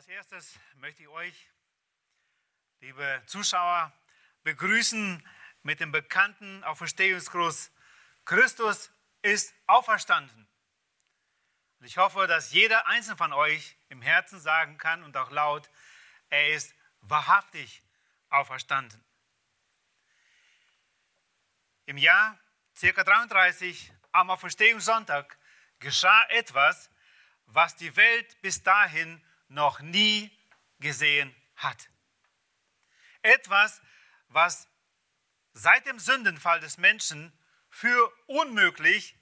Als erstes möchte ich euch, liebe Zuschauer, begrüßen mit dem bekannten Auferstehungsgruß. Christus ist auferstanden. Und ich hoffe, dass jeder einzelne von euch im Herzen sagen kann und auch laut, er ist wahrhaftig auferstanden. Im Jahr ca. 33 am Auferstehungssonntag geschah etwas, was die Welt bis dahin noch nie gesehen hat. Etwas, was seit dem Sündenfall des Menschen für unmöglich,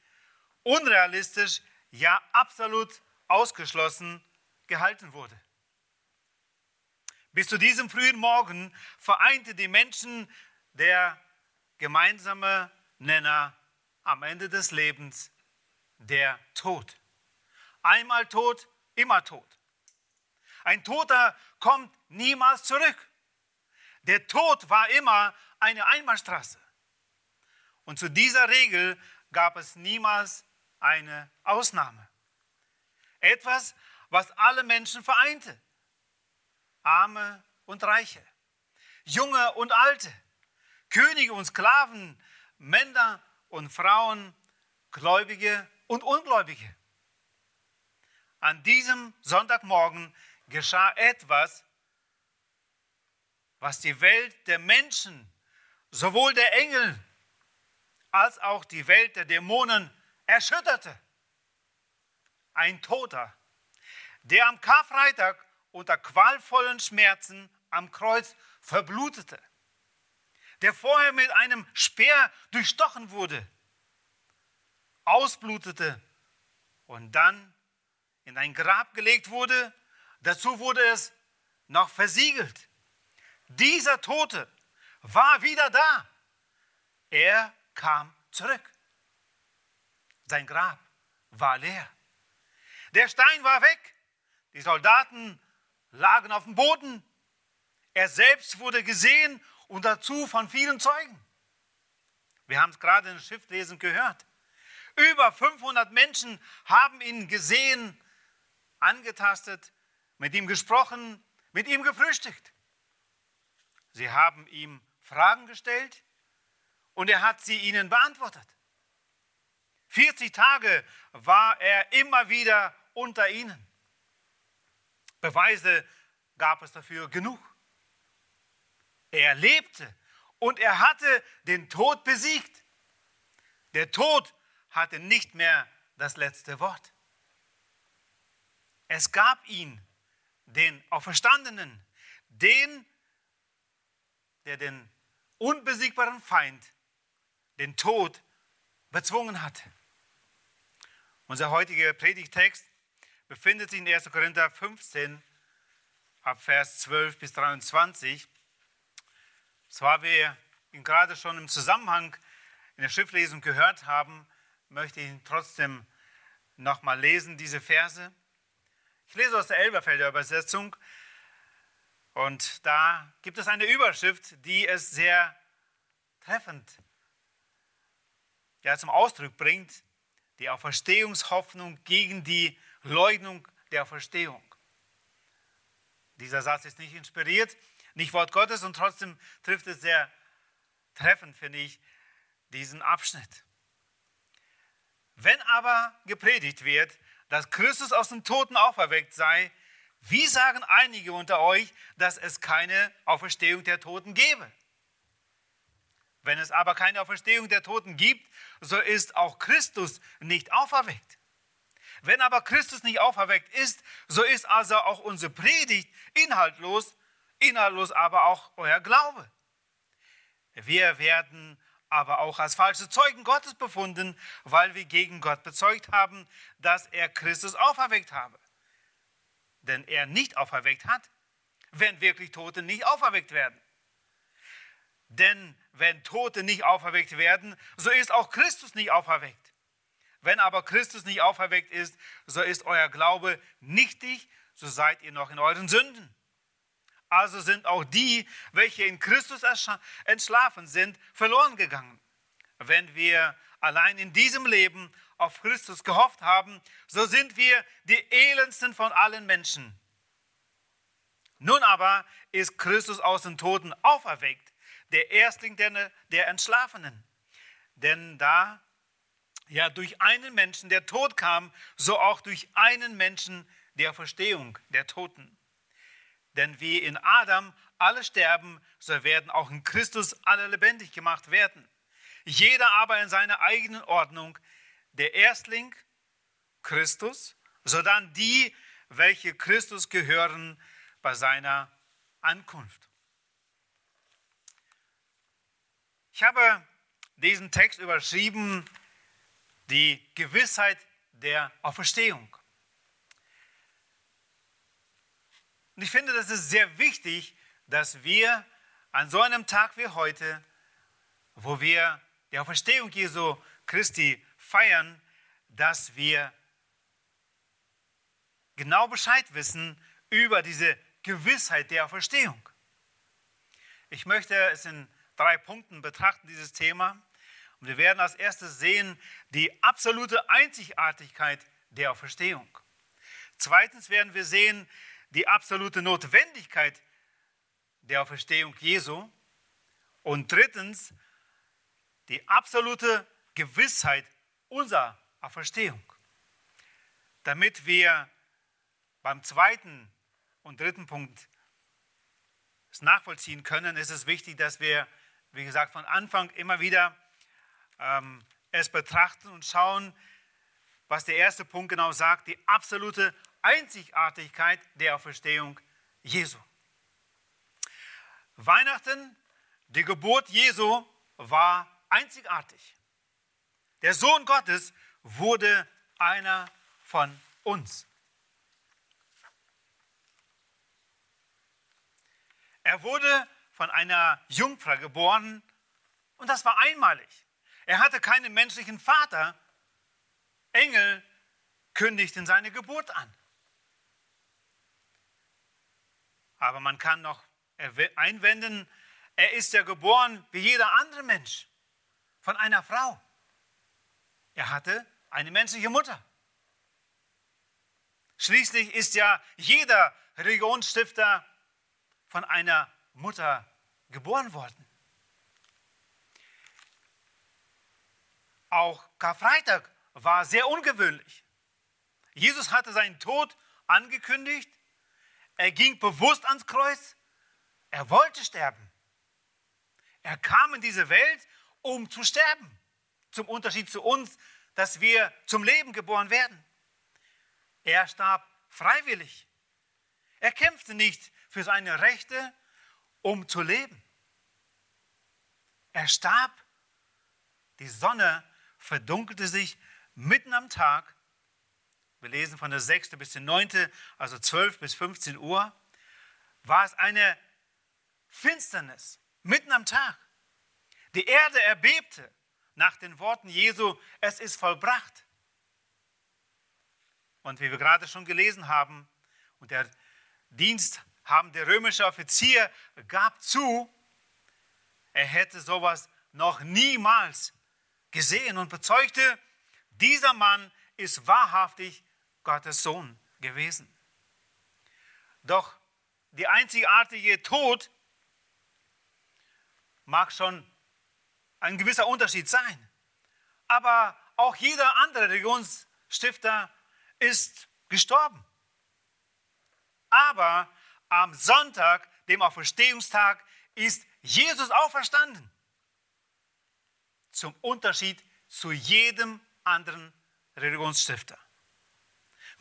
unrealistisch, ja absolut ausgeschlossen gehalten wurde. Bis zu diesem frühen Morgen vereinte die Menschen der gemeinsame Nenner am Ende des Lebens, der Tod. Einmal tot, immer tot. Ein Toter kommt niemals zurück. Der Tod war immer eine Einbahnstraße. Und zu dieser Regel gab es niemals eine Ausnahme. Etwas, was alle Menschen vereinte. Arme und Reiche, Junge und Alte, Könige und Sklaven, Männer und Frauen, Gläubige und Ungläubige. An diesem Sonntagmorgen geschah etwas, was die Welt der Menschen, sowohl der Engel als auch die Welt der Dämonen erschütterte. Ein Toter, der am Karfreitag unter qualvollen Schmerzen am Kreuz verblutete, der vorher mit einem Speer durchstochen wurde, ausblutete und dann in ein Grab gelegt wurde Dazu wurde es noch versiegelt. Dieser Tote war wieder da. Er kam zurück. Sein Grab war leer. Der Stein war weg. Die Soldaten lagen auf dem Boden. Er selbst wurde gesehen und dazu von vielen Zeugen. Wir haben es gerade in Schriftlesen gehört. Über 500 Menschen haben ihn gesehen, angetastet, mit ihm gesprochen, mit ihm gefrühstückt. Sie haben ihm Fragen gestellt und er hat sie ihnen beantwortet. 40 Tage war er immer wieder unter ihnen. Beweise gab es dafür genug. Er lebte und er hatte den Tod besiegt. Der Tod hatte nicht mehr das letzte Wort. Es gab ihn den Auferstandenen, den, der den unbesiegbaren Feind, den Tod, bezwungen hat. Unser heutiger Predigtext befindet sich in 1. Korinther 15, ab Vers 12 bis 23. Zwar wir ihn gerade schon im Zusammenhang in der Schriftlesung gehört haben, möchte ich ihn trotzdem nochmal lesen, diese Verse. Ich lese aus der Elberfelder Übersetzung und da gibt es eine Überschrift, die es sehr treffend ja, zum Ausdruck bringt, die Auferstehungshoffnung gegen die Leugnung der Auferstehung. Dieser Satz ist nicht inspiriert, nicht Wort Gottes und trotzdem trifft es sehr treffend, finde ich, diesen Abschnitt. Wenn aber gepredigt wird, dass Christus aus den Toten auferweckt sei, wie sagen einige unter euch, dass es keine Auferstehung der Toten gebe? Wenn es aber keine Auferstehung der Toten gibt, so ist auch Christus nicht auferweckt. Wenn aber Christus nicht auferweckt ist, so ist also auch unsere Predigt inhaltlos, inhaltlos aber auch euer Glaube. Wir werden aber auch als falsche Zeugen Gottes befunden, weil wir gegen Gott bezeugt haben, dass er Christus auferweckt habe. Denn er nicht auferweckt hat, wenn wirklich Tote nicht auferweckt werden. Denn wenn Tote nicht auferweckt werden, so ist auch Christus nicht auferweckt. Wenn aber Christus nicht auferweckt ist, so ist euer Glaube nichtig, so seid ihr noch in euren Sünden. Also sind auch die, welche in Christus entschlafen sind, verloren gegangen. Wenn wir allein in diesem Leben auf Christus gehofft haben, so sind wir die elendsten von allen Menschen. Nun aber ist Christus aus den Toten auferweckt, der Erstling der, der Entschlafenen. Denn da ja durch einen Menschen der Tod kam, so auch durch einen Menschen der Verstehung der Toten. Denn wie in Adam alle sterben, so werden auch in Christus alle lebendig gemacht werden. Jeder aber in seiner eigenen Ordnung, der Erstling Christus, sodann die, welche Christus gehören bei seiner Ankunft. Ich habe diesen Text überschrieben, die Gewissheit der Auferstehung. Und ich finde, das ist sehr wichtig, dass wir an so einem Tag wie heute, wo wir die Auferstehung Jesu Christi feiern, dass wir genau Bescheid wissen über diese Gewissheit der Auferstehung. Ich möchte es in drei Punkten betrachten, dieses Thema. Und wir werden als erstes sehen die absolute Einzigartigkeit der Auferstehung. Zweitens werden wir sehen die absolute Notwendigkeit der Auferstehung Jesu. Und drittens die absolute Gewissheit unserer Auferstehung. Damit wir beim zweiten und dritten Punkt es nachvollziehen können, ist es wichtig, dass wir, wie gesagt, von Anfang immer wieder ähm, es betrachten und schauen, was der erste Punkt genau sagt, die absolute Einzigartigkeit der Auferstehung Jesu. Weihnachten, die Geburt Jesu war einzigartig. Der Sohn Gottes wurde einer von uns. Er wurde von einer Jungfrau geboren und das war einmalig. Er hatte keinen menschlichen Vater. Engel kündigten seine Geburt an. Aber man kann noch einwenden, er ist ja geboren wie jeder andere Mensch von einer Frau. Er hatte eine menschliche Mutter. Schließlich ist ja jeder Religionsstifter von einer Mutter geboren worden. Auch Karfreitag war sehr ungewöhnlich. Jesus hatte seinen Tod angekündigt. Er ging bewusst ans Kreuz. Er wollte sterben. Er kam in diese Welt, um zu sterben. Zum Unterschied zu uns, dass wir zum Leben geboren werden. Er starb freiwillig. Er kämpfte nicht für seine Rechte, um zu leben. Er starb. Die Sonne verdunkelte sich mitten am Tag. Wir lesen von der 6. bis der 9., also 12 bis 15 Uhr. War es eine Finsternis mitten am Tag. Die Erde erbebte nach den Worten Jesu, es ist vollbracht. Und wie wir gerade schon gelesen haben, und der diensthabende römische Offizier gab zu, er hätte sowas noch niemals gesehen und bezeugte, dieser Mann ist wahrhaftig Gottes Sohn gewesen. Doch die einzigartige Tod mag schon ein gewisser Unterschied sein. Aber auch jeder andere Religionsstifter ist gestorben. Aber am Sonntag, dem Auferstehungstag, ist Jesus auferstanden. Zum Unterschied zu jedem anderen Religionsstifter.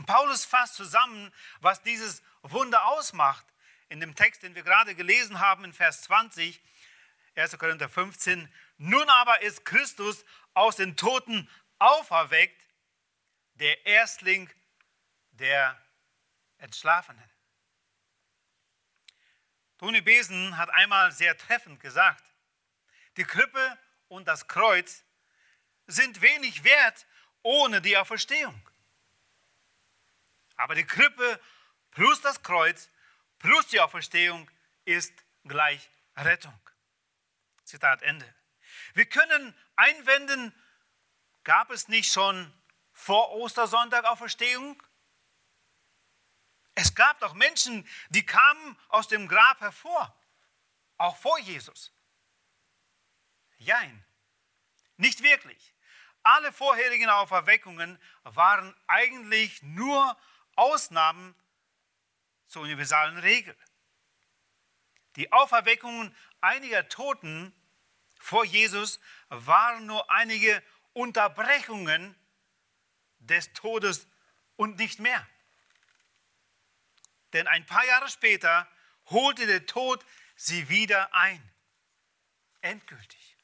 Paulus fasst zusammen, was dieses Wunder ausmacht. In dem Text, den wir gerade gelesen haben, in Vers 20, 1. Korinther 15. Nun aber ist Christus aus den Toten auferweckt, der Erstling der Entschlafenen. Toni Besen hat einmal sehr treffend gesagt, die Krippe und das Kreuz sind wenig wert ohne die Auferstehung. Aber die Krippe plus das Kreuz plus die Auferstehung ist gleich Rettung. Zitat Ende. Wir können einwenden, gab es nicht schon vor Ostersonntag Auferstehung? Es gab doch Menschen, die kamen aus dem Grab hervor, auch vor Jesus. Jein, nicht wirklich. Alle vorherigen Auferweckungen waren eigentlich nur Ausnahmen zur universalen Regel. Die Auferweckungen einiger Toten vor Jesus waren nur einige Unterbrechungen des Todes und nicht mehr. Denn ein paar Jahre später holte der Tod sie wieder ein. Endgültig.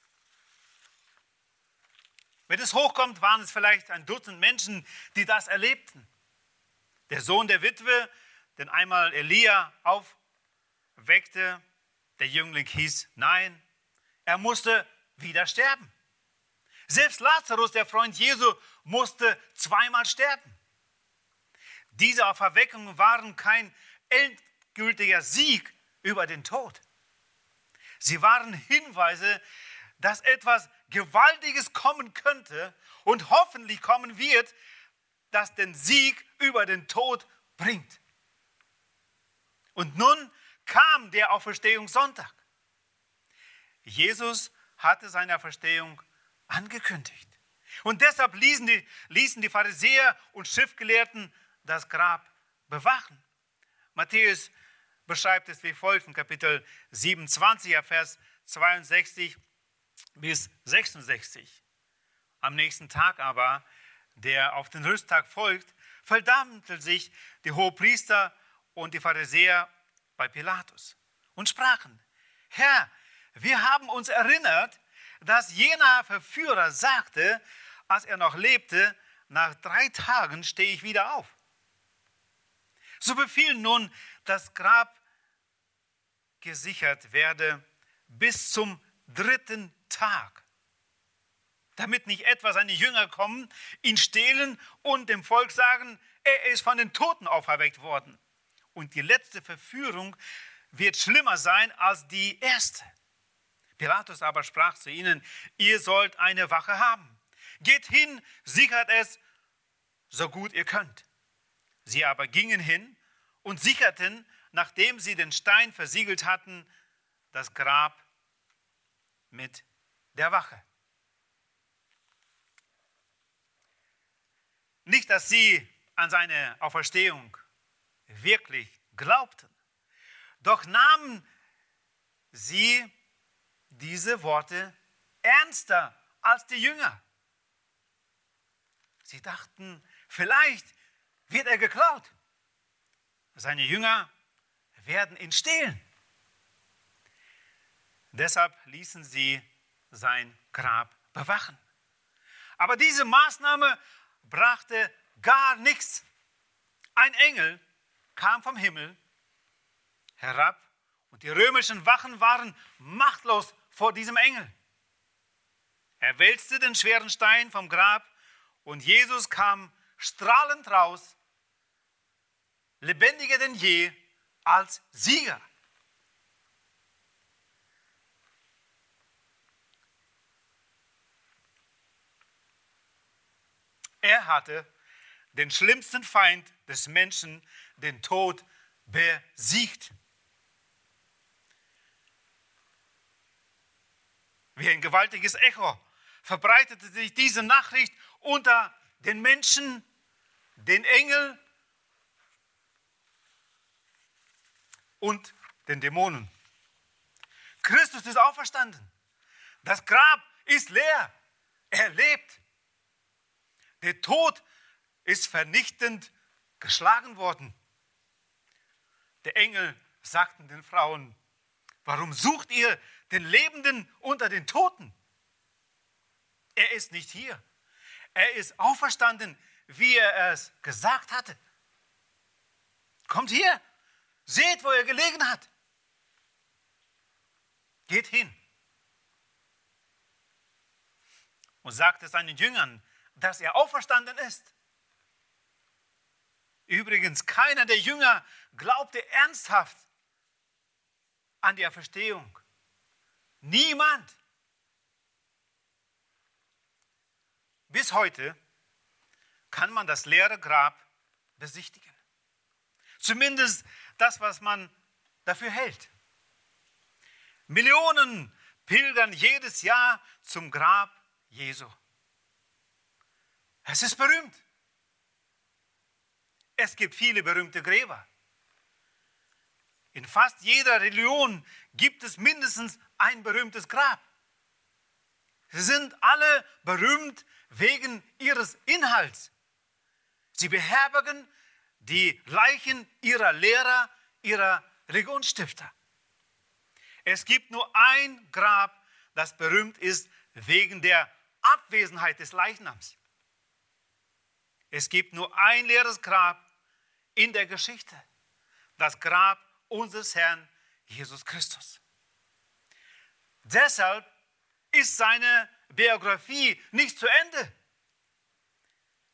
Wenn es hochkommt, waren es vielleicht ein Dutzend Menschen, die das erlebten. Der Sohn der Witwe, den einmal Elia aufweckte, der Jüngling hieß Nein, er musste wieder sterben. Selbst Lazarus, der Freund Jesu, musste zweimal sterben. Diese Auferweckungen waren kein endgültiger Sieg über den Tod. Sie waren Hinweise, dass etwas Gewaltiges kommen könnte und hoffentlich kommen wird, das den Sieg über den Tod bringt. Und nun kam der Auferstehungssonntag. Jesus hatte seine Auferstehung angekündigt. Und deshalb ließen die, ließen die Pharisäer und Schriftgelehrten das Grab bewachen. Matthäus beschreibt es wie folgt in Kapitel 27, Vers 62 bis 66. Am nächsten Tag aber, der auf den Rüsttag folgt, verdammte sich die Hohepriester und die Pharisäer bei Pilatus und sprachen, Herr, wir haben uns erinnert, dass jener Verführer sagte, als er noch lebte, nach drei Tagen stehe ich wieder auf. So befiehl nun, das Grab gesichert werde bis zum dritten Tag, damit nicht etwa seine Jünger kommen, ihn stehlen und dem Volk sagen, er ist von den Toten auferweckt worden. Und die letzte Verführung wird schlimmer sein als die erste. Pilatus aber sprach zu ihnen, ihr sollt eine Wache haben. Geht hin, sichert es, so gut ihr könnt. Sie aber gingen hin und sicherten, nachdem sie den Stein versiegelt hatten, das Grab mit der Wache. Nicht, dass sie an seine Auferstehung wirklich glaubten, doch nahmen sie diese Worte ernster als die Jünger. Sie dachten, vielleicht wird er geklaut. Seine Jünger werden ihn stehlen. Deshalb ließen sie sein Grab bewachen. Aber diese Maßnahme brachte gar nichts. Ein Engel kam vom Himmel herab und die römischen Wachen waren machtlos vor diesem Engel. Er wälzte den schweren Stein vom Grab und Jesus kam strahlend raus, lebendiger denn je, als Sieger. Er hatte den schlimmsten Feind des Menschen, den Tod, besiegt. Wie ein gewaltiges Echo verbreitete sich diese Nachricht unter den Menschen, den Engeln und den Dämonen. Christus ist auferstanden. Das Grab ist leer. Er lebt. Der Tod ist vernichtend geschlagen worden. Der Engel sagten den Frauen, warum sucht ihr den Lebenden unter den Toten. Er ist nicht hier. Er ist auferstanden, wie er es gesagt hatte. Kommt hier, seht, wo er gelegen hat. Geht hin. Und sagt es seinen Jüngern, dass er auferstanden ist. Übrigens, keiner der Jünger glaubte ernsthaft an die Auferstehung. Niemand. Bis heute kann man das leere Grab besichtigen. Zumindest das, was man dafür hält. Millionen pilgern jedes Jahr zum Grab Jesu. Es ist berühmt. Es gibt viele berühmte Gräber. In fast jeder Religion gibt es mindestens ein berühmtes Grab. Sie sind alle berühmt wegen ihres Inhalts. Sie beherbergen die Leichen ihrer Lehrer, ihrer Religionsstifter. Es gibt nur ein Grab, das berühmt ist wegen der Abwesenheit des Leichnams. Es gibt nur ein leeres Grab in der Geschichte, das Grab unseres Herrn Jesus Christus. Deshalb ist seine Biografie nicht zu Ende.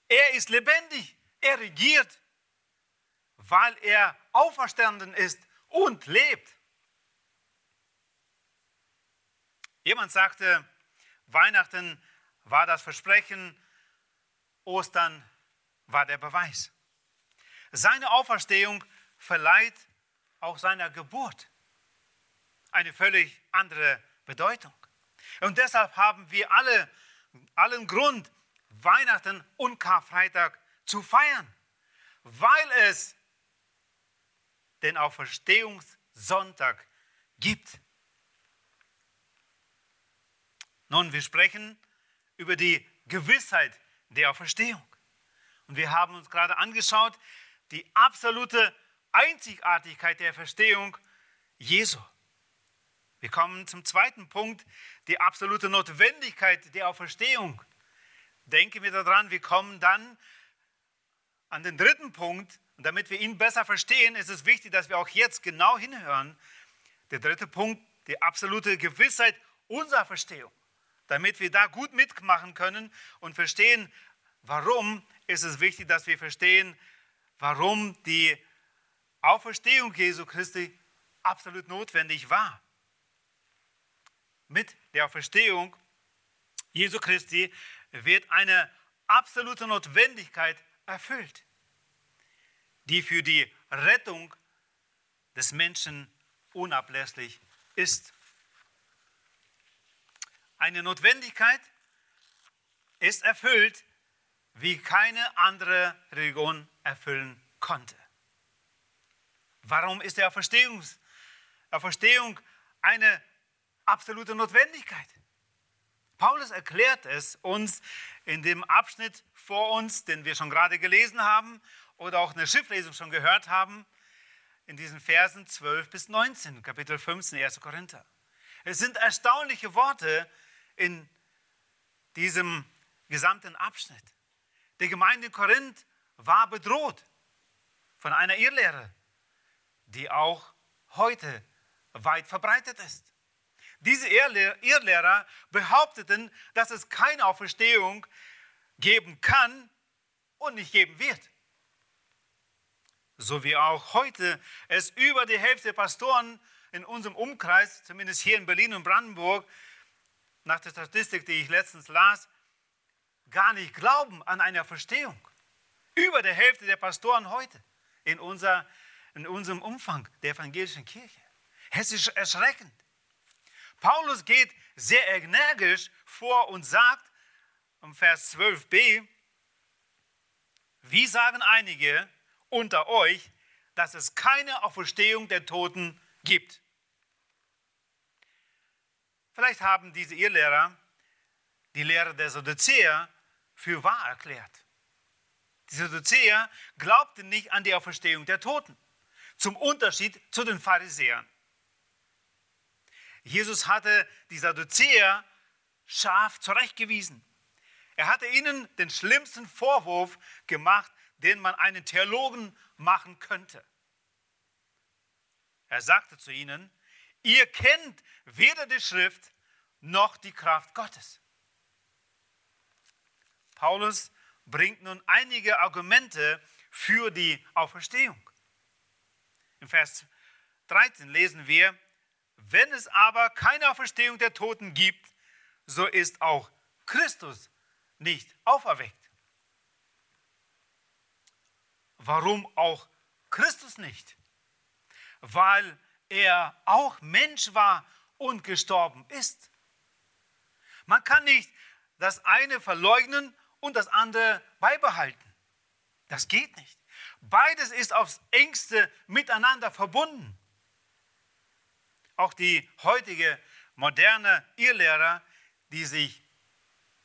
Er ist lebendig, er regiert, weil er auferstanden ist und lebt. Jemand sagte, Weihnachten war das Versprechen, Ostern war der Beweis. Seine Auferstehung verleiht auch seiner Geburt eine völlig andere Bedeutung. Und deshalb haben wir alle allen Grund, Weihnachten und Karfreitag zu feiern, weil es den Auferstehungssonntag gibt. Nun, wir sprechen über die Gewissheit der Auferstehung. Und wir haben uns gerade angeschaut, die absolute Einzigartigkeit der Verstehung Jesu. Wir kommen zum zweiten Punkt, die absolute Notwendigkeit der Auferstehung. Denken wir daran, wir kommen dann an den dritten Punkt. Und damit wir ihn besser verstehen, ist es wichtig, dass wir auch jetzt genau hinhören. Der dritte Punkt, die absolute Gewissheit unserer Verstehung. Damit wir da gut mitmachen können und verstehen, warum ist es wichtig, dass wir verstehen, warum die Auferstehung Jesu Christi absolut notwendig war. Mit der Auferstehung Jesu Christi wird eine absolute Notwendigkeit erfüllt, die für die Rettung des Menschen unablässlich ist. Eine Notwendigkeit ist erfüllt, wie keine andere Religion erfüllen konnte. Warum ist Auferstehung, Auferstehung eine absolute Notwendigkeit? Paulus erklärt es uns in dem Abschnitt vor uns, den wir schon gerade gelesen haben oder auch in der Schriftlesung schon gehört haben, in diesen Versen 12 bis 19, Kapitel 15, 1. Korinther. Es sind erstaunliche Worte in diesem gesamten Abschnitt. Die Gemeinde in Korinth war bedroht von einer Irrlehre, die auch heute weit verbreitet ist. Diese Irrlehrer behaupteten, dass es keine Auferstehung geben kann und nicht geben wird. So wie auch heute es über die Hälfte der Pastoren in unserem Umkreis, zumindest hier in Berlin und Brandenburg, nach der Statistik, die ich letztens las, gar nicht glauben an eine Verstehung. Über der Hälfte der Pastoren heute in, unser, in unserem Umfang der evangelischen Kirche. Es ist erschreckend. Paulus geht sehr energisch vor und sagt im Vers 12b, wie sagen einige unter euch, dass es keine Auferstehung der Toten gibt? Vielleicht haben diese Irrlehrer die Lehre der Sadduzäer für wahr erklärt. Die Sadduzäer glaubten nicht an die Auferstehung der Toten, zum Unterschied zu den Pharisäern. Jesus hatte die Sadduzäer scharf zurechtgewiesen. Er hatte ihnen den schlimmsten Vorwurf gemacht, den man einen Theologen machen könnte. Er sagte zu ihnen, ihr kennt weder die Schrift noch die Kraft Gottes. Paulus bringt nun einige Argumente für die Auferstehung. Im Vers 13 lesen wir, wenn es aber keine Auferstehung der Toten gibt, so ist auch Christus nicht auferweckt. Warum auch Christus nicht, weil er auch Mensch war und gestorben ist. Man kann nicht das eine verleugnen und das andere beibehalten. Das geht nicht. Beides ist aufs engste miteinander verbunden. Auch die heutige moderne Irrlehrer, die sich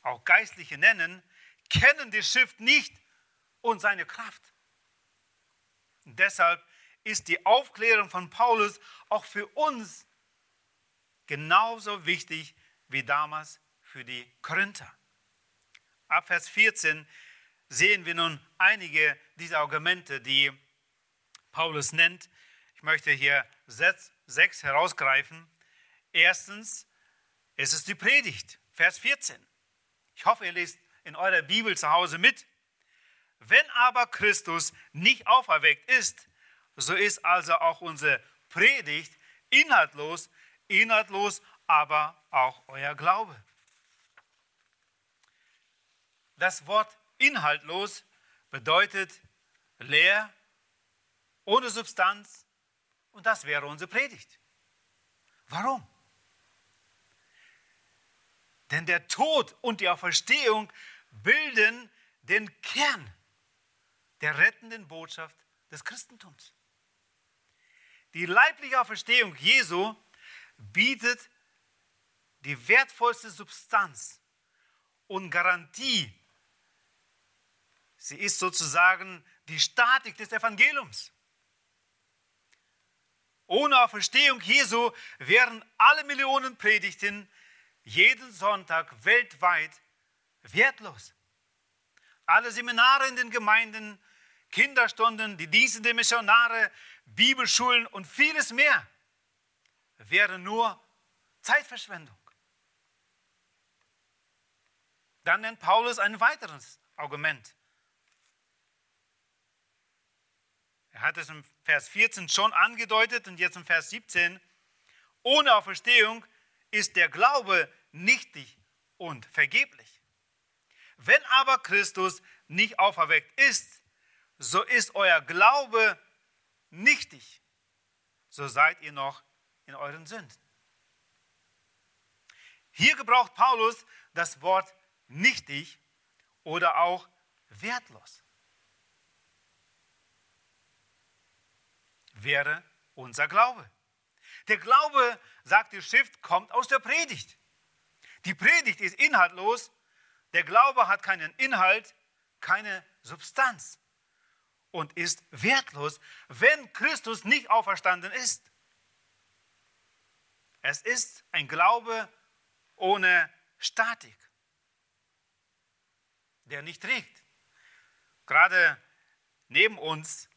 auch Geistliche nennen, kennen die Schrift nicht und seine Kraft. Deshalb ist die Aufklärung von Paulus auch für uns genauso wichtig wie damals für die Korinther. Ab Vers 14 sehen wir nun einige dieser Argumente, die Paulus nennt. Ich möchte hier sechs herausgreifen. Erstens, es ist die Predigt, Vers 14. Ich hoffe, ihr lest in eurer Bibel zu Hause mit. Wenn aber Christus nicht auferweckt ist, so ist also auch unsere Predigt inhaltlos, inhaltlos aber auch euer Glaube. Das Wort inhaltlos bedeutet leer, ohne Substanz und das wäre unsere Predigt. Warum? Denn der Tod und die Auferstehung bilden den Kern der rettenden Botschaft des Christentums. Die leibliche Auferstehung Jesu bietet die wertvollste Substanz und Garantie. Sie ist sozusagen die Statik des Evangeliums. Ohne Auferstehung Jesu wären alle Millionen Predigten jeden Sonntag weltweit wertlos. Alle Seminare in den Gemeinden, Kinderstunden, die Dienste der Missionare, Bibelschulen und vieles mehr wären nur Zeitverschwendung. Dann nennt Paulus ein weiteres Argument. Er hat es im Vers 14 schon angedeutet und jetzt im Vers 17. Ohne Auferstehung ist der Glaube nichtig und vergeblich. Wenn aber Christus nicht auferweckt ist, so ist euer Glaube nichtig. So seid ihr noch in euren Sünden. Hier gebraucht Paulus das Wort nichtig oder auch wertlos. Wäre unser Glaube. Der Glaube, sagt die Schrift, kommt aus der Predigt. Die Predigt ist inhaltlos, der Glaube hat keinen Inhalt, keine Substanz und ist wertlos, wenn Christus nicht auferstanden ist. Es ist ein Glaube ohne Statik, der nicht trägt. Gerade neben uns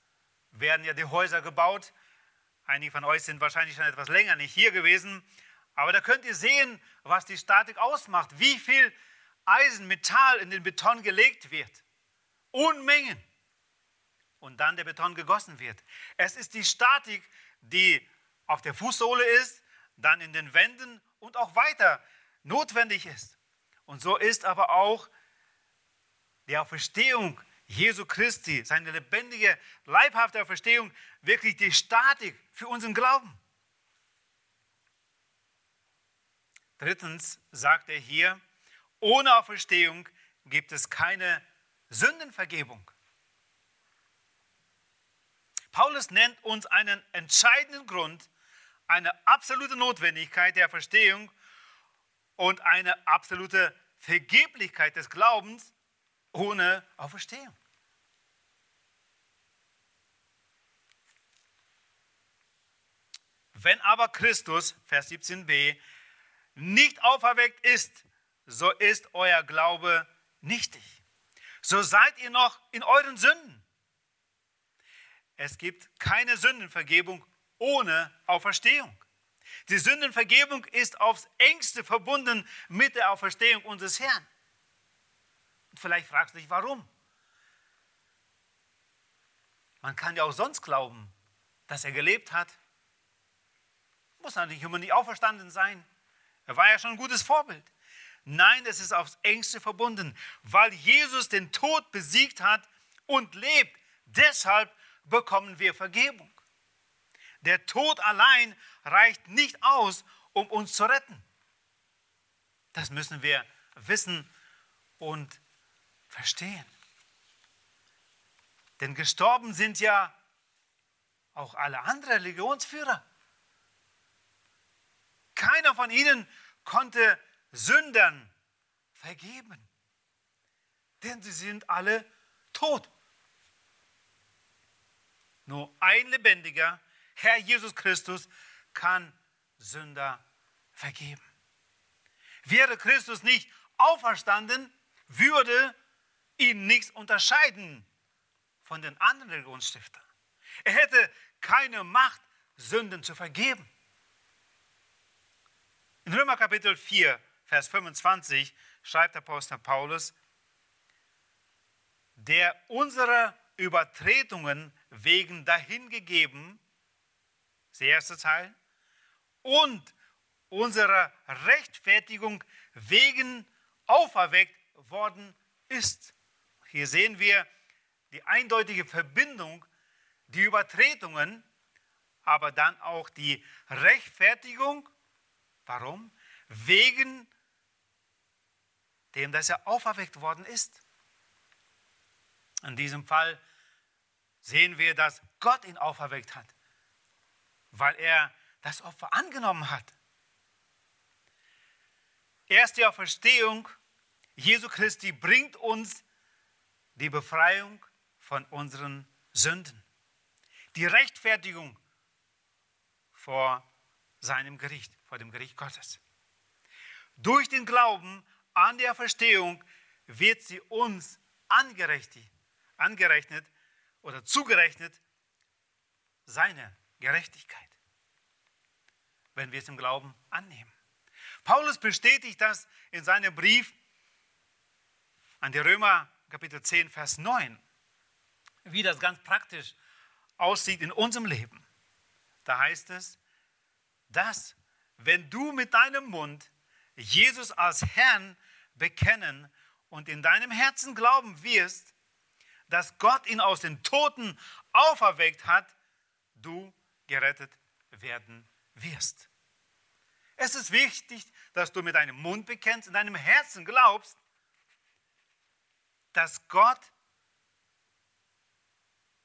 werden ja die Häuser gebaut. Einige von euch sind wahrscheinlich schon etwas länger nicht hier gewesen. Aber da könnt ihr sehen, was die Statik ausmacht, wie viel Eisen, Metall in den Beton gelegt wird. Unmengen. Und dann der Beton gegossen wird. Es ist die Statik, die auf der Fußsohle ist, dann in den Wänden und auch weiter notwendig ist. Und so ist aber auch die Auferstehung Jesu Christi, seine lebendige, leibhafte Auferstehung, wirklich die Statik für unseren Glauben. Drittens sagt er hier, ohne Auferstehung gibt es keine Sündenvergebung. Paulus nennt uns einen entscheidenden Grund, eine absolute Notwendigkeit der Verstehung und eine absolute Vergeblichkeit des Glaubens ohne Auferstehung. Wenn aber Christus, Vers 17b, nicht auferweckt ist, so ist euer Glaube nichtig. So seid ihr noch in euren Sünden. Es gibt keine Sündenvergebung ohne Auferstehung. Die Sündenvergebung ist aufs engste verbunden mit der Auferstehung unseres Herrn. Vielleicht fragst du dich, warum? Man kann ja auch sonst glauben, dass er gelebt hat. Muss natürlich immer nicht auferstanden sein. Er war ja schon ein gutes Vorbild. Nein, es ist aufs engste verbunden, weil Jesus den Tod besiegt hat und lebt. Deshalb bekommen wir Vergebung. Der Tod allein reicht nicht aus, um uns zu retten. Das müssen wir wissen und verstehen. Denn gestorben sind ja auch alle anderen Religionsführer. Keiner von ihnen konnte Sündern vergeben, denn sie sind alle tot. Nur ein lebendiger Herr Jesus Christus kann Sünder vergeben. Wäre Christus nicht auferstanden, würde ihn nichts unterscheiden von den anderen Religionsstiftern. Er hätte keine Macht, Sünden zu vergeben. In Römer Kapitel 4, Vers 25 schreibt der Apostel Paulus, der unsere Übertretungen wegen dahingegeben, das erste Teil, und unserer Rechtfertigung wegen auferweckt worden ist. Hier sehen wir die eindeutige Verbindung, die Übertretungen, aber dann auch die Rechtfertigung. Warum? Wegen dem, dass er auferweckt worden ist. In diesem Fall sehen wir, dass Gott ihn auferweckt hat, weil er das Opfer angenommen hat. Erst die Auferstehung Jesu Christi bringt uns die Befreiung von unseren Sünden, die Rechtfertigung vor seinem Gericht, vor dem Gericht Gottes. Durch den Glauben an der Verstehung wird sie uns angerechnet oder zugerechnet seine Gerechtigkeit, wenn wir es im Glauben annehmen. Paulus bestätigt das in seinem Brief an die Römer Kapitel 10, Vers 9, wie das ganz praktisch aussieht in unserem Leben. Da heißt es, dass wenn du mit deinem Mund Jesus als Herrn bekennen und in deinem Herzen glauben wirst, dass Gott ihn aus den Toten auferweckt hat, du gerettet werden wirst. Es ist wichtig, dass du mit deinem Mund bekennst, in deinem Herzen glaubst, dass Gott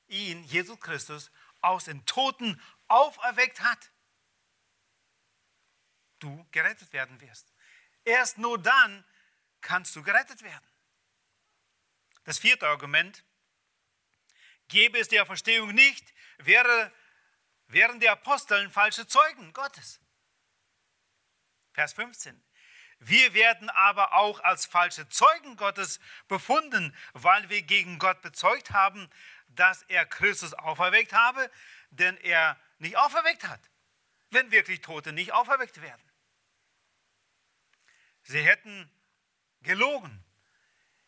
ihn, Jesus Christus, aus den Toten auferweckt hat. Du gerettet werden wirst. Erst nur dann kannst du gerettet werden. Das vierte Argument, gäbe es der Verstehung nicht, wäre, wären die Aposteln falsche Zeugen Gottes. Vers 15. Wir werden aber auch als falsche Zeugen Gottes befunden, weil wir gegen Gott bezeugt haben, dass er Christus auferweckt habe, denn er nicht auferweckt hat, wenn wirklich Tote nicht auferweckt werden. Sie hätten gelogen,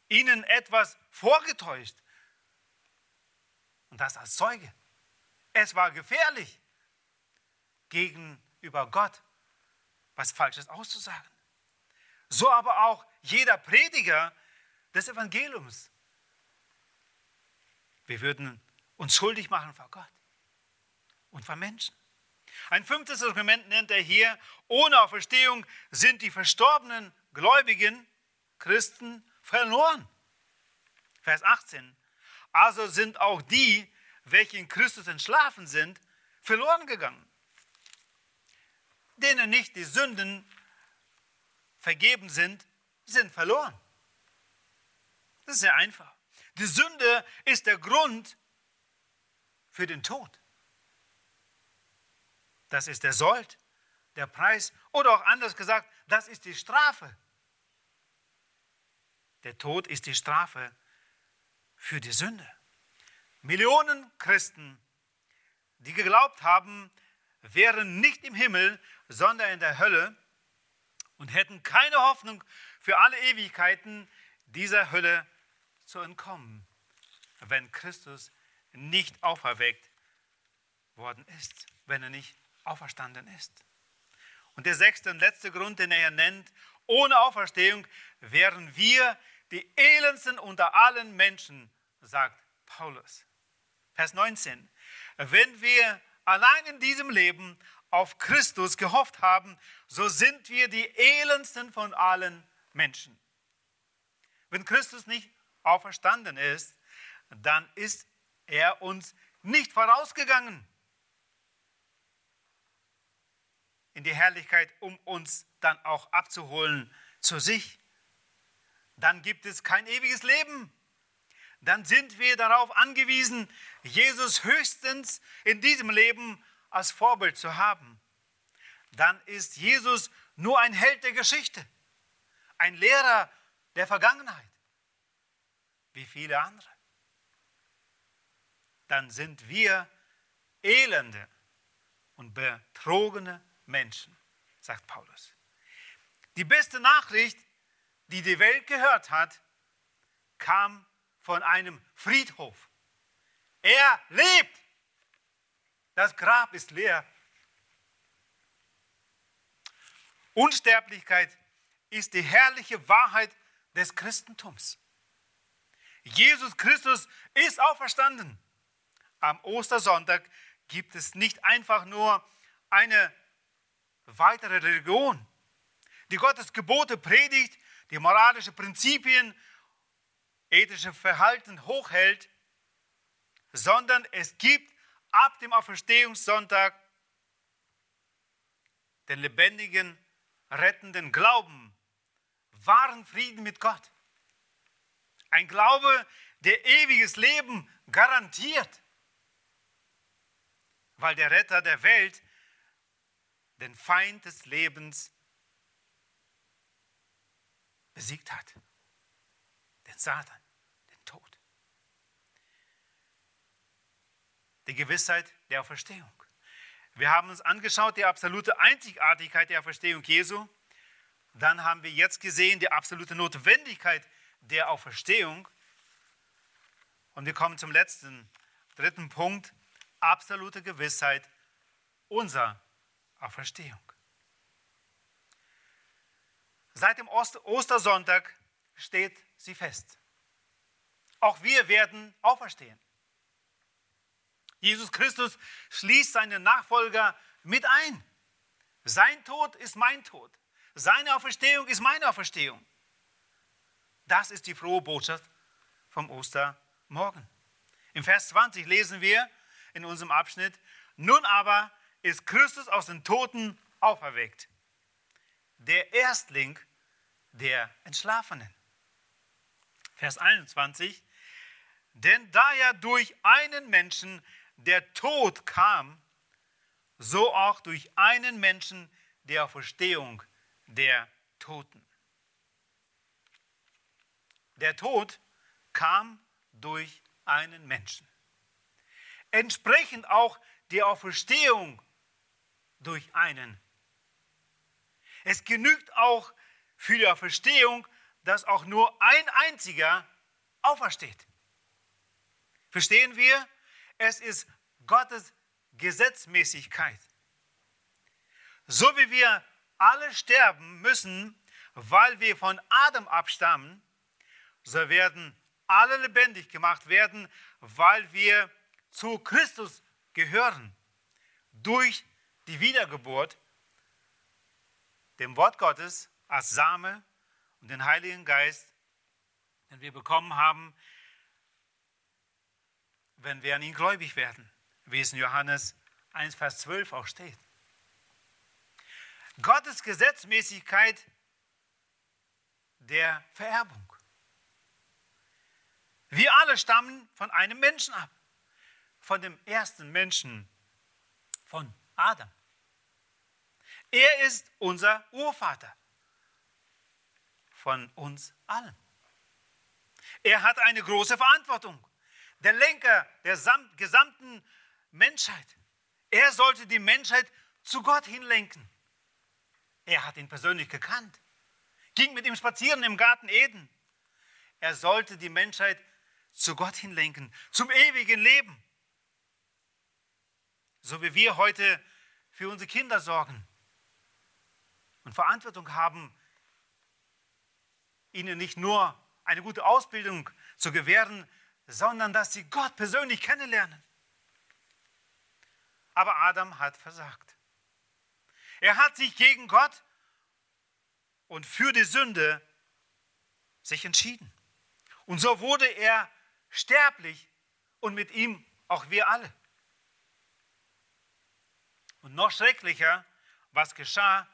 ihnen etwas vorgetäuscht und das als Zeuge. Es war gefährlich, gegenüber Gott was Falsches auszusagen. So aber auch jeder Prediger des Evangeliums. Wir würden uns schuldig machen vor Gott und vor Menschen. Ein fünftes Argument nennt er hier, ohne Auferstehung sind die verstorbenen Gläubigen, Christen, verloren. Vers 18. Also sind auch die, welche in Christus entschlafen sind, verloren gegangen denen nicht die Sünden vergeben sind, sind verloren. Das ist sehr einfach. Die Sünde ist der Grund für den Tod. Das ist der Sold, der Preis oder auch anders gesagt, das ist die Strafe. Der Tod ist die Strafe für die Sünde. Millionen Christen, die geglaubt haben, wären nicht im Himmel, sondern in der Hölle und hätten keine Hoffnung für alle Ewigkeiten dieser Hölle zu entkommen, wenn Christus nicht auferweckt worden ist, wenn er nicht auferstanden ist. Und der sechste und letzte Grund, den er nennt, ohne Auferstehung wären wir die elendsten unter allen Menschen, sagt Paulus. Vers 19. Wenn wir allein in diesem Leben auf Christus gehofft haben, so sind wir die elendsten von allen Menschen. Wenn Christus nicht auferstanden ist, dann ist er uns nicht vorausgegangen in die Herrlichkeit, um uns dann auch abzuholen zu sich. Dann gibt es kein ewiges Leben. Dann sind wir darauf angewiesen, Jesus höchstens in diesem Leben als Vorbild zu haben. Dann ist Jesus nur ein Held der Geschichte, ein Lehrer der Vergangenheit, wie viele andere. Dann sind wir elende und betrogene Menschen, sagt Paulus. Die beste Nachricht, die die Welt gehört hat, kam von einem Friedhof. Er lebt. Das Grab ist leer. Unsterblichkeit ist die herrliche Wahrheit des Christentums. Jesus Christus ist auferstanden. Am Ostersonntag gibt es nicht einfach nur eine weitere Religion, die Gottes Gebote predigt, die moralische Prinzipien, ethische Verhalten hochhält, sondern es gibt ab dem Auferstehungssonntag den lebendigen, rettenden Glauben, wahren Frieden mit Gott. Ein Glaube, der ewiges Leben garantiert, weil der Retter der Welt den Feind des Lebens besiegt hat. Den Satan, den Tod. Die Gewissheit der Auferstehung. Wir haben uns angeschaut die absolute Einzigartigkeit der Auferstehung Jesu. Dann haben wir jetzt gesehen die absolute Notwendigkeit der Auferstehung. Und wir kommen zum letzten, dritten Punkt. Absolute Gewissheit unserer Auferstehung. Seit dem Ostersonntag steht sie fest. Auch wir werden auferstehen. Jesus Christus schließt seine Nachfolger mit ein. Sein Tod ist mein Tod. Seine Auferstehung ist meine Auferstehung. Das ist die frohe Botschaft vom Ostermorgen. Im Vers 20 lesen wir in unserem Abschnitt, nun aber ist Christus aus den Toten auferweckt. Der Erstling der Entschlafenen. Vers 21. Denn da ja durch einen Menschen der Tod kam, so auch durch einen Menschen der Verstehung der Toten. Der Tod kam durch einen Menschen. Entsprechend auch die Auferstehung durch einen. Es genügt auch für die Auferstehung, dass auch nur ein einziger aufersteht. Verstehen wir? Es ist Gottes Gesetzmäßigkeit. So wie wir alle sterben müssen, weil wir von Adam abstammen, so werden alle lebendig gemacht werden, weil wir zu Christus gehören. Durch die Wiedergeburt, dem Wort Gottes als Same und den Heiligen Geist, den wir bekommen haben, wenn wir an ihn gläubig werden, wie es in Johannes 1, Vers 12 auch steht. Gottes Gesetzmäßigkeit der Vererbung. Wir alle stammen von einem Menschen ab, von dem ersten Menschen, von Adam. Er ist unser Urvater von uns allen. Er hat eine große Verantwortung. Der Lenker der gesamten Menschheit. Er sollte die Menschheit zu Gott hinlenken. Er hat ihn persönlich gekannt, ging mit ihm spazieren im Garten Eden. Er sollte die Menschheit zu Gott hinlenken, zum ewigen Leben. So wie wir heute für unsere Kinder sorgen und Verantwortung haben, ihnen nicht nur eine gute Ausbildung zu gewähren, sondern dass sie Gott persönlich kennenlernen. Aber Adam hat versagt. Er hat sich gegen Gott und für die Sünde sich entschieden. Und so wurde er sterblich und mit ihm auch wir alle. Und noch schrecklicher, was geschah,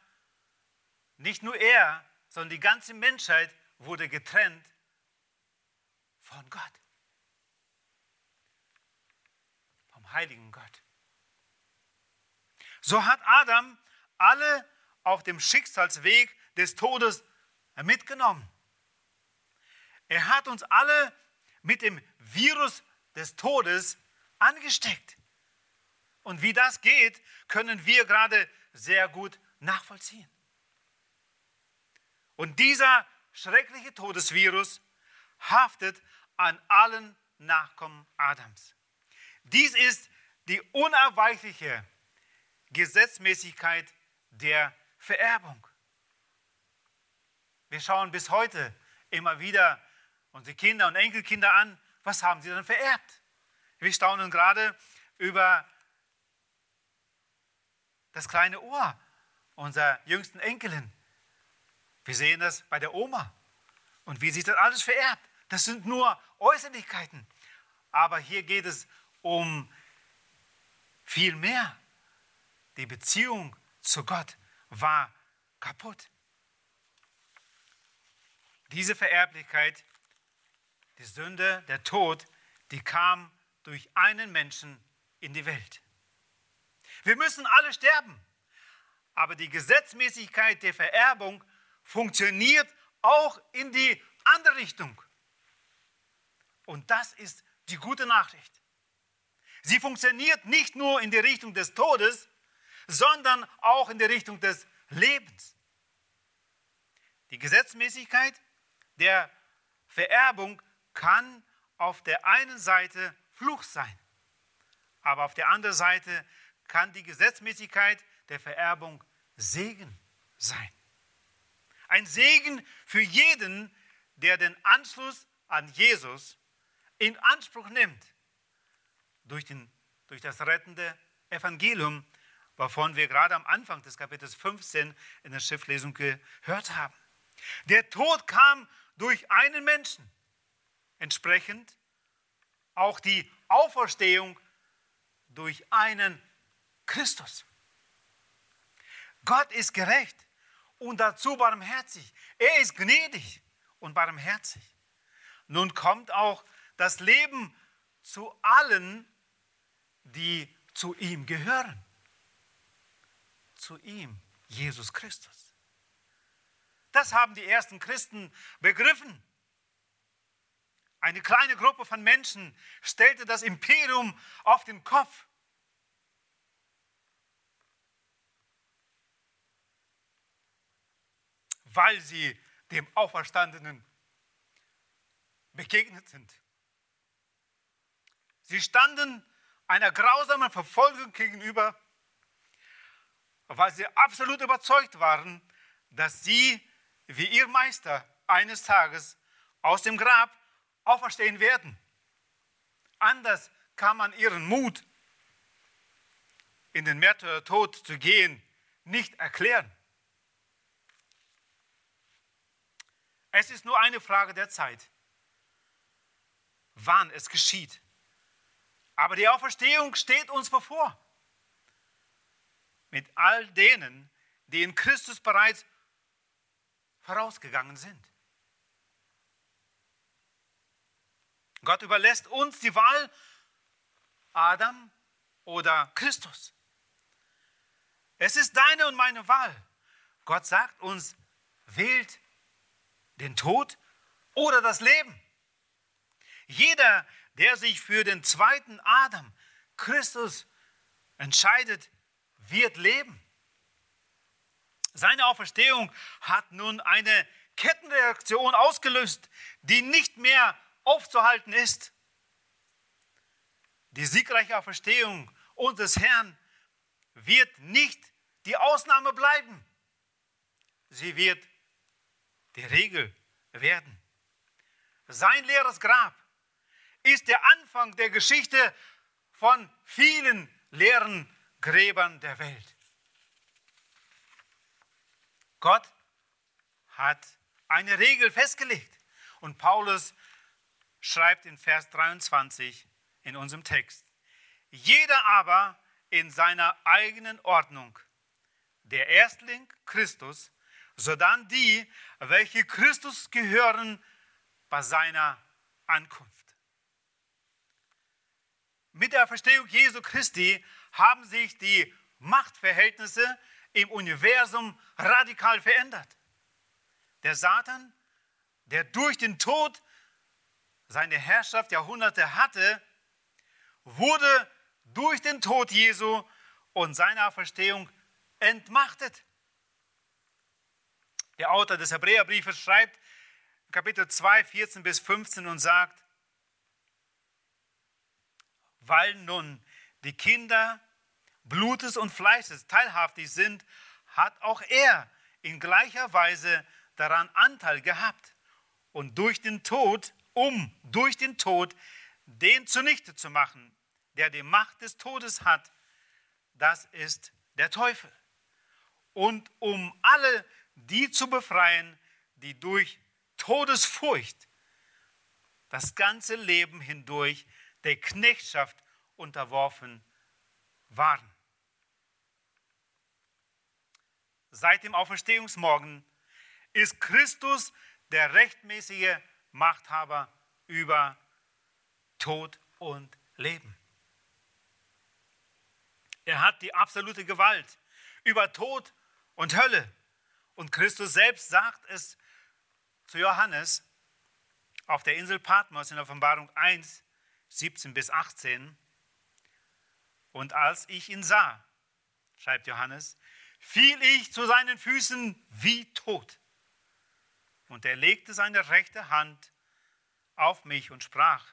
nicht nur er, sondern die ganze Menschheit wurde getrennt von Gott. Heiligen Gott. So hat Adam alle auf dem Schicksalsweg des Todes mitgenommen. Er hat uns alle mit dem Virus des Todes angesteckt. Und wie das geht, können wir gerade sehr gut nachvollziehen. Und dieser schreckliche Todesvirus haftet an allen Nachkommen Adams. Dies ist die unerweichliche Gesetzmäßigkeit der Vererbung. Wir schauen bis heute immer wieder unsere Kinder und Enkelkinder an, was haben sie denn vererbt? Wir staunen gerade über das kleine Ohr unserer jüngsten Enkelin. Wir sehen das bei der Oma. Und wie sich das alles vererbt. Das sind nur Äußerlichkeiten. Aber hier geht es um viel mehr. Die Beziehung zu Gott war kaputt. Diese Vererblichkeit, die Sünde, der Tod, die kam durch einen Menschen in die Welt. Wir müssen alle sterben, aber die Gesetzmäßigkeit der Vererbung funktioniert auch in die andere Richtung. Und das ist die gute Nachricht. Sie funktioniert nicht nur in die Richtung des Todes, sondern auch in die Richtung des Lebens. Die Gesetzmäßigkeit der Vererbung kann auf der einen Seite Fluch sein, aber auf der anderen Seite kann die Gesetzmäßigkeit der Vererbung Segen sein. Ein Segen für jeden, der den Anschluss an Jesus in Anspruch nimmt durch, den, durch das rettende Evangelium, wovon wir gerade am Anfang des Kapitels 15 in der Schriftlesung gehört haben. Der Tod kam durch einen Menschen. Entsprechend auch die Auferstehung durch einen Christus. Gott ist gerecht und dazu barmherzig. Er ist gnädig und barmherzig. Nun kommt auch das Leben zu allen, die zu ihm gehören. Zu ihm, Jesus Christus. Das haben die ersten Christen begriffen. Eine kleine Gruppe von Menschen stellte das Imperium auf den Kopf. weil sie dem Auferstandenen begegnet sind. Sie standen einer grausamen Verfolgung gegenüber, weil sie absolut überzeugt waren, dass sie wie ihr Meister eines Tages aus dem Grab auferstehen werden. Anders kann man ihren Mut, in den Märtyrertod zu gehen, nicht erklären. Es ist nur eine Frage der Zeit, wann es geschieht. Aber die Auferstehung steht uns bevor. Mit all denen, die in Christus bereits vorausgegangen sind. Gott überlässt uns die Wahl Adam oder Christus. Es ist deine und meine Wahl. Gott sagt uns, wählt den Tod oder das Leben. Jeder, der sich für den zweiten Adam, Christus, entscheidet, wird leben. Seine Auferstehung hat nun eine Kettenreaktion ausgelöst, die nicht mehr aufzuhalten ist. Die siegreiche Auferstehung unseres Herrn wird nicht die Ausnahme bleiben. Sie wird die Regel werden. Sein leeres Grab ist der Anfang der Geschichte von vielen leeren Gräbern der Welt. Gott hat eine Regel festgelegt. Und Paulus schreibt in Vers 23 in unserem Text, jeder aber in seiner eigenen Ordnung, der Erstling Christus, sodann die, welche Christus gehören bei seiner Ankunft. Mit der Verstehung Jesu Christi haben sich die Machtverhältnisse im Universum radikal verändert. Der Satan, der durch den Tod seine Herrschaft Jahrhunderte hatte, wurde durch den Tod Jesu und seiner Verstehung entmachtet. Der Autor des Hebräerbriefes schreibt Kapitel 2, 14 bis 15 und sagt, weil nun die Kinder Blutes und Fleisches teilhaftig sind, hat auch er in gleicher Weise daran Anteil gehabt und durch den Tod, um durch den Tod den zunichte zu machen, der die Macht des Todes hat, das ist der Teufel. Und um alle die zu befreien, die durch Todesfurcht das ganze Leben hindurch der Knechtschaft unterworfen waren. Seit dem Auferstehungsmorgen ist Christus der rechtmäßige Machthaber über Tod und Leben. Er hat die absolute Gewalt über Tod und Hölle. Und Christus selbst sagt es zu Johannes auf der Insel Patmos in Offenbarung 1, 17 bis 18. Und als ich ihn sah, schreibt Johannes, fiel ich zu seinen Füßen wie tot. Und er legte seine rechte Hand auf mich und sprach,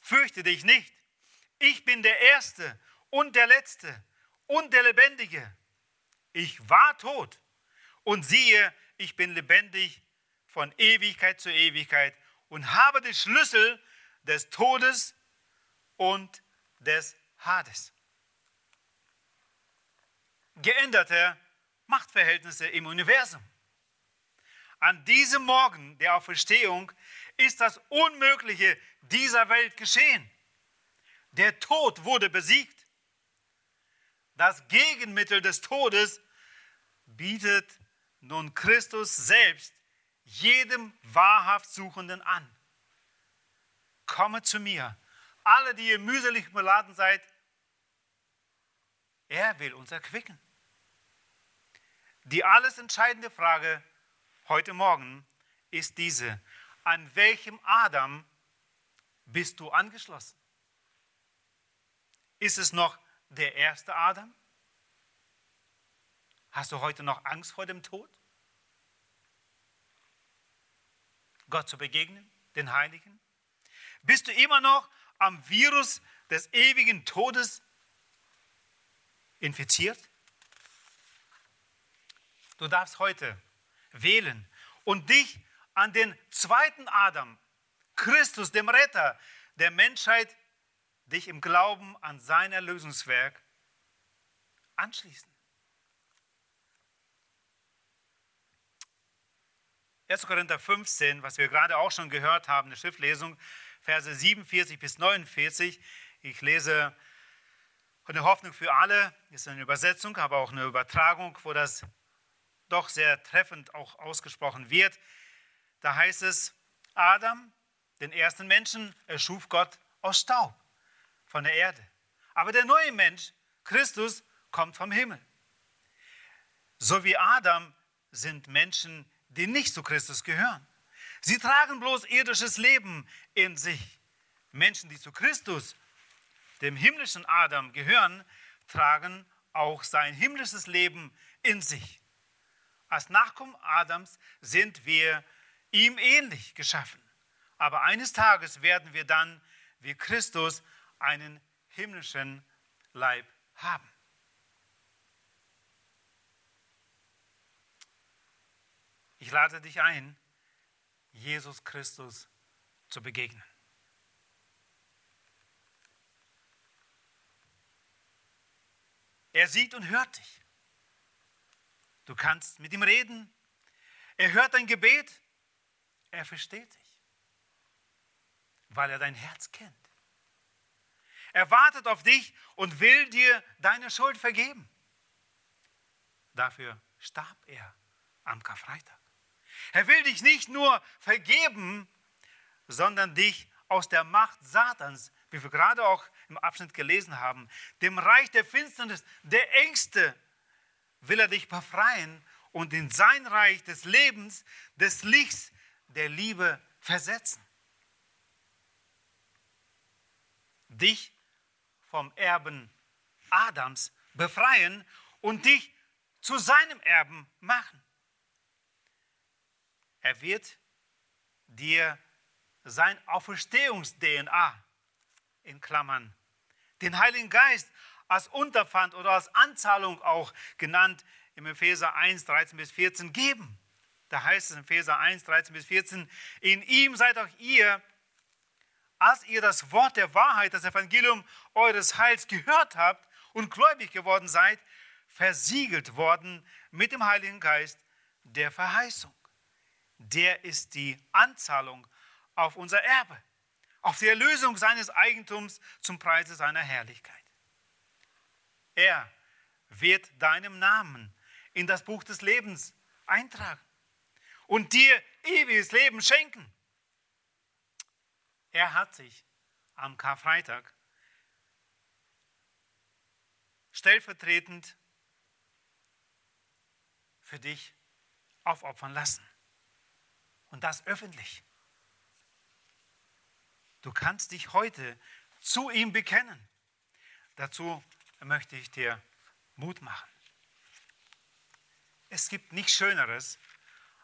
fürchte dich nicht, ich bin der Erste und der Letzte und der Lebendige. Ich war tot und siehe, ich bin lebendig von Ewigkeit zu Ewigkeit und habe den Schlüssel des Todes und des Hades. Geänderte Machtverhältnisse im Universum. An diesem Morgen der Auferstehung ist das Unmögliche dieser Welt geschehen. Der Tod wurde besiegt. Das Gegenmittel des Todes bietet nun Christus selbst jedem wahrhaft Suchenden an. Komme zu mir, alle, die ihr mühselig beladen seid, er will uns erquicken. Die alles entscheidende Frage heute Morgen ist diese. An welchem Adam bist du angeschlossen? Ist es noch der erste Adam? Hast du heute noch Angst vor dem Tod? Gott zu begegnen, den Heiligen? Bist du immer noch am Virus des ewigen Todes infiziert? Du darfst heute wählen und dich an den zweiten Adam, Christus, dem Retter der Menschheit, dich im Glauben an sein Erlösungswerk anschließen. 1. Korinther 15, was wir gerade auch schon gehört haben, eine Schriftlesung, Verse 47 bis 49. Ich lese von der Hoffnung für alle, ist eine Übersetzung, aber auch eine Übertragung, wo das doch sehr treffend auch ausgesprochen wird. Da heißt es, Adam, den ersten Menschen, erschuf Gott aus Staub von der Erde. Aber der neue Mensch, Christus, kommt vom Himmel. So wie Adam sind Menschen, die nicht zu Christus gehören. Sie tragen bloß irdisches Leben in sich. Menschen, die zu Christus, dem himmlischen Adam, gehören, tragen auch sein himmlisches Leben in sich. Als Nachkommen Adams sind wir ihm ähnlich geschaffen. Aber eines Tages werden wir dann wie Christus einen himmlischen Leib haben. Ich lade dich ein, Jesus Christus zu begegnen. Er sieht und hört dich. Du kannst mit ihm reden. Er hört dein Gebet. Er versteht dich, weil er dein Herz kennt. Er wartet auf dich und will dir deine Schuld vergeben. Dafür starb er am Karfreitag. Er will dich nicht nur vergeben, sondern dich aus der Macht Satans, wie wir gerade auch im Abschnitt gelesen haben, dem Reich der Finsternis, der Ängste, will er dich befreien und in sein Reich des Lebens, des Lichts, der Liebe versetzen. Dich vom Erben Adams befreien und dich zu seinem Erben machen. Er wird dir sein Auferstehungs-DNA in Klammern, den Heiligen Geist als Unterpfand oder als Anzahlung auch genannt im Epheser 1, 13 bis 14 geben. Da heißt es in Epheser 1, 13 bis 14, in ihm seid auch ihr, als ihr das Wort der Wahrheit, das Evangelium eures Heils gehört habt und gläubig geworden seid, versiegelt worden mit dem Heiligen Geist der Verheißung. Der ist die Anzahlung auf unser Erbe, auf die Erlösung seines Eigentums zum Preise seiner Herrlichkeit. Er wird deinem Namen in das Buch des Lebens eintragen und dir ewiges Leben schenken. Er hat sich am Karfreitag stellvertretend für dich aufopfern lassen. Und das öffentlich. Du kannst dich heute zu ihm bekennen. Dazu möchte ich dir Mut machen. Es gibt nichts Schöneres,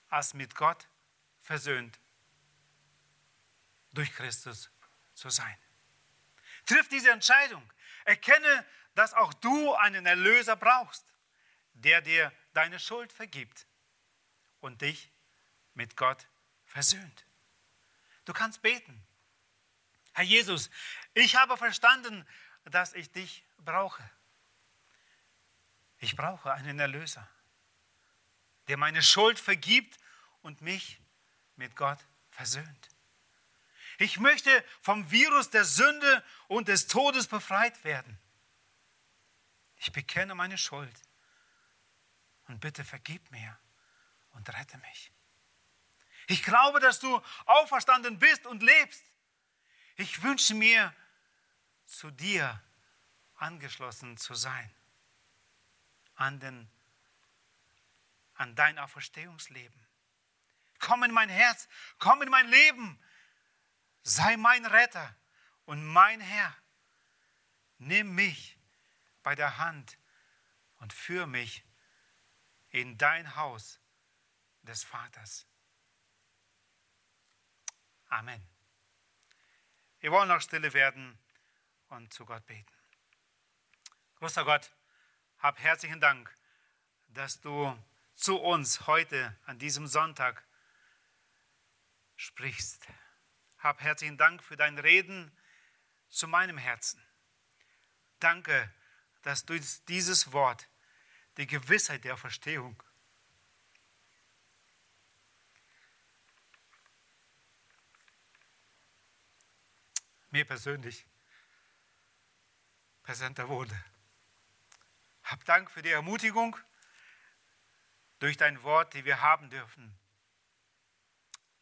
als mit Gott versöhnt durch Christus zu sein. Triff diese Entscheidung. Erkenne, dass auch du einen Erlöser brauchst, der dir deine Schuld vergibt und dich mit Gott versöhnt. Du kannst beten. Herr Jesus, ich habe verstanden, dass ich dich brauche. Ich brauche einen Erlöser, der meine Schuld vergibt und mich mit Gott versöhnt. Ich möchte vom Virus der Sünde und des Todes befreit werden. Ich bekenne meine Schuld und bitte vergib mir und rette mich. Ich glaube, dass du auferstanden bist und lebst. Ich wünsche mir, zu dir angeschlossen zu sein, an, den, an dein Auferstehungsleben. Komm in mein Herz, komm in mein Leben, sei mein Retter und mein Herr. Nimm mich bei der Hand und führe mich in dein Haus des Vaters. Amen. Wir wollen noch stille werden und zu Gott beten. Großer Gott, hab herzlichen Dank, dass du zu uns heute an diesem Sonntag sprichst. Hab herzlichen Dank für dein Reden zu meinem Herzen. Danke, dass du dieses Wort die Gewissheit der Verstehung. Mir persönlich präsenter wurde. Hab Dank für die Ermutigung durch dein Wort, die wir haben dürfen,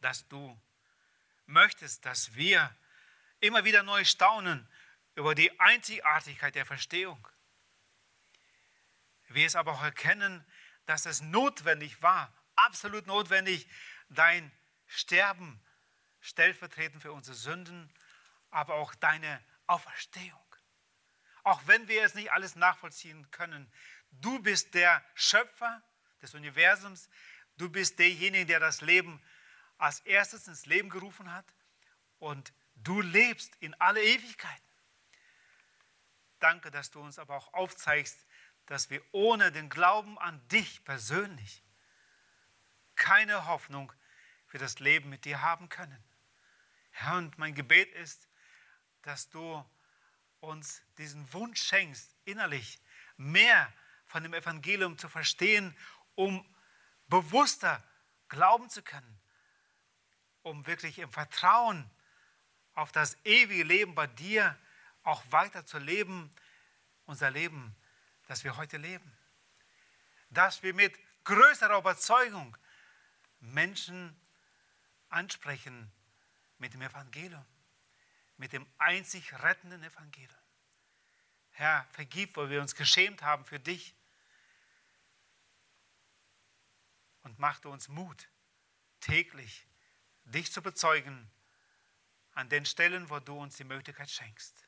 dass du möchtest, dass wir immer wieder neu staunen über die Einzigartigkeit der Verstehung wir es aber auch erkennen, dass es notwendig war, absolut notwendig, dein Sterben stellvertretend für unsere Sünden, aber auch deine Auferstehung. Auch wenn wir es nicht alles nachvollziehen können, du bist der Schöpfer des Universums, du bist derjenige, der das Leben als erstes ins Leben gerufen hat und du lebst in alle Ewigkeiten. Danke, dass du uns aber auch aufzeigst, dass wir ohne den Glauben an dich persönlich keine Hoffnung für das Leben mit dir haben können. Herr, und mein Gebet ist, dass du uns diesen Wunsch schenkst, innerlich mehr von dem Evangelium zu verstehen, um bewusster glauben zu können, um wirklich im Vertrauen auf das ewige Leben bei dir auch weiter zu leben, unser Leben, das wir heute leben. Dass wir mit größerer Überzeugung Menschen ansprechen mit dem Evangelium, mit dem einzig rettenden Evangelium. Herr, vergib, wo wir uns geschämt haben für dich und mach du uns Mut, täglich dich zu bezeugen an den Stellen, wo du uns die Möglichkeit schenkst.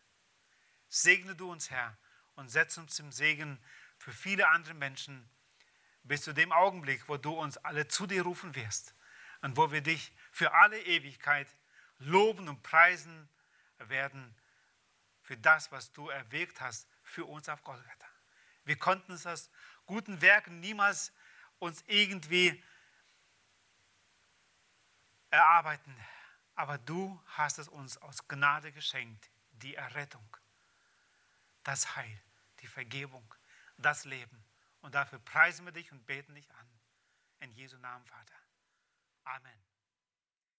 Segne du uns, Herr, und setz uns zum Segen für viele andere Menschen bis zu dem Augenblick, wo du uns alle zu dir rufen wirst und wo wir dich für alle Ewigkeit loben und preisen werden für das, was du erwirkt hast für uns auf Golgatha. Wir konnten uns aus guten Werken niemals uns irgendwie erarbeiten, aber du hast es uns aus Gnade geschenkt, die Errettung, das Heil, die Vergebung, das Leben. Und dafür preisen wir dich und beten dich an. In Jesu Namen, Vater. Amen.